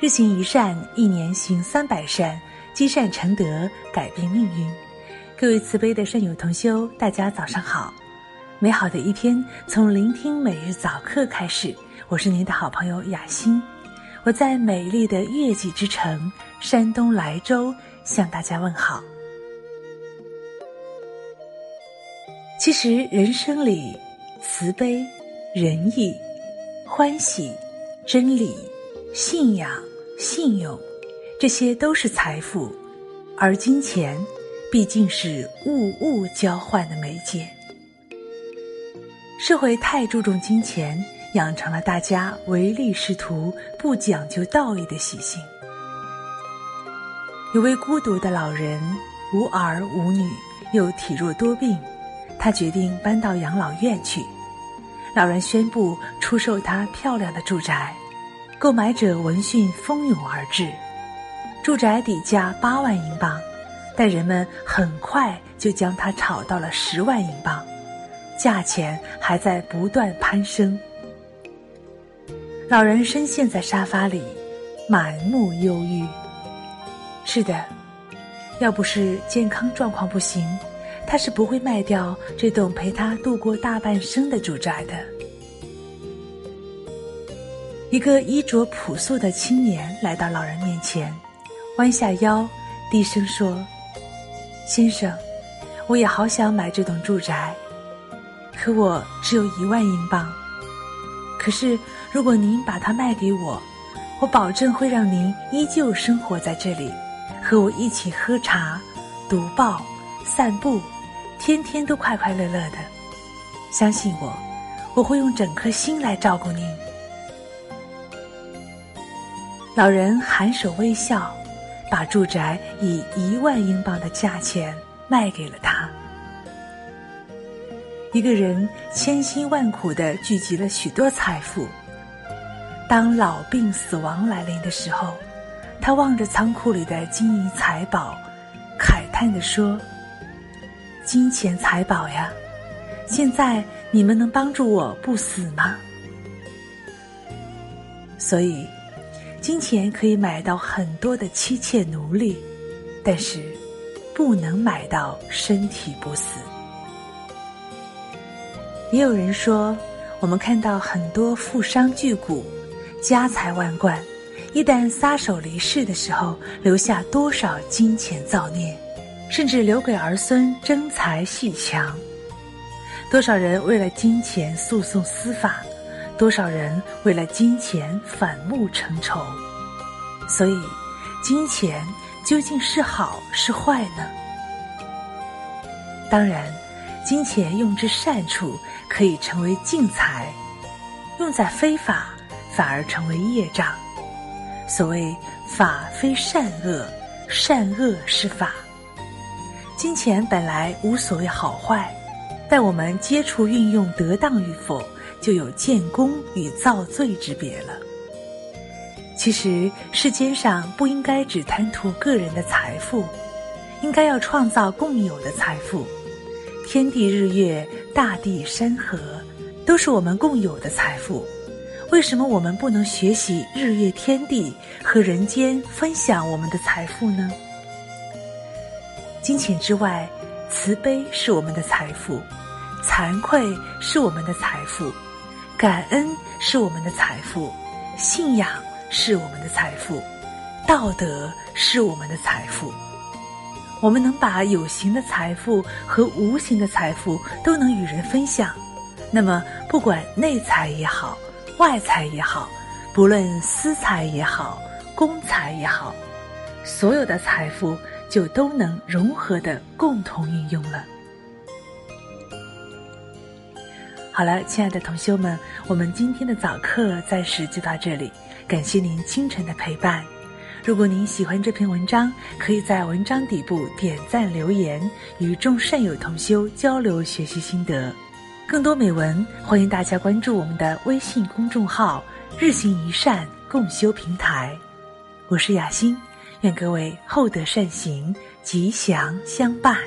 日行一善，一年行三百善，积善成德，改变命运。各位慈悲的善友同修，大家早上好！美好的一天从聆听每日早课开始。我是您的好朋友雅欣，我在美丽的月季之城山东莱州向大家问好。其实人生里，慈悲、仁义、欢喜、真理。信仰、信用，这些都是财富，而金钱毕竟是物物交换的媒介。社会太注重金钱，养成了大家唯利是图、不讲究道义的习性。有位孤独的老人，无儿无女，又体弱多病，他决定搬到养老院去。老人宣布出售他漂亮的住宅。购买者闻讯蜂拥而至，住宅底价八万英镑，但人们很快就将它炒到了十万英镑，价钱还在不断攀升。老人深陷在沙发里，满目忧郁。是的，要不是健康状况不行，他是不会卖掉这栋陪他度过大半生的住宅的。一个衣着朴素的青年来到老人面前，弯下腰，低声说：“先生，我也好想买这栋住宅，可我只有一万英镑。可是如果您把它卖给我，我保证会让您依旧生活在这里，和我一起喝茶、读报、散步，天天都快快乐乐的。相信我，我会用整颗心来照顾您。”老人含首微笑，把住宅以一万英镑的价钱卖给了他。一个人千辛万苦的聚集了许多财富，当老病死亡来临的时候，他望着仓库里的金银财宝，慨叹地说：“金钱财宝呀，现在你们能帮助我不死吗？”所以。金钱可以买到很多的妻妾奴隶，但是不能买到身体不死。也有人说，我们看到很多富商巨贾，家财万贯，一旦撒手离世的时候，留下多少金钱造孽，甚至留给儿孙争财戏强。多少人为了金钱诉讼司法。多少人为了金钱反目成仇？所以，金钱究竟是好是坏呢？当然，金钱用之善处可以成为净财，用在非法反而成为业障。所谓法非善恶，善恶是法。金钱本来无所谓好坏，但我们接触运用得当与否。就有建功与造罪之别了。其实世间上不应该只贪图个人的财富，应该要创造共有的财富。天地日月、大地山河，都是我们共有的财富。为什么我们不能学习日月天地和人间分享我们的财富呢？金钱之外，慈悲是我们的财富，惭愧是我们的财富。感恩是我们的财富，信仰是我们的财富，道德是我们的财富。我们能把有形的财富和无形的财富都能与人分享，那么不管内财也好，外财也好，不论私财也好，公财也好，所有的财富就都能融合的共同运用了。好了，亲爱的同修们，我们今天的早课暂时就到这里。感谢您清晨的陪伴。如果您喜欢这篇文章，可以在文章底部点赞留言，与众善友同修交流学习心得。更多美文，欢迎大家关注我们的微信公众号“日行一善共修平台”。我是雅欣，愿各位厚德善行，吉祥相伴。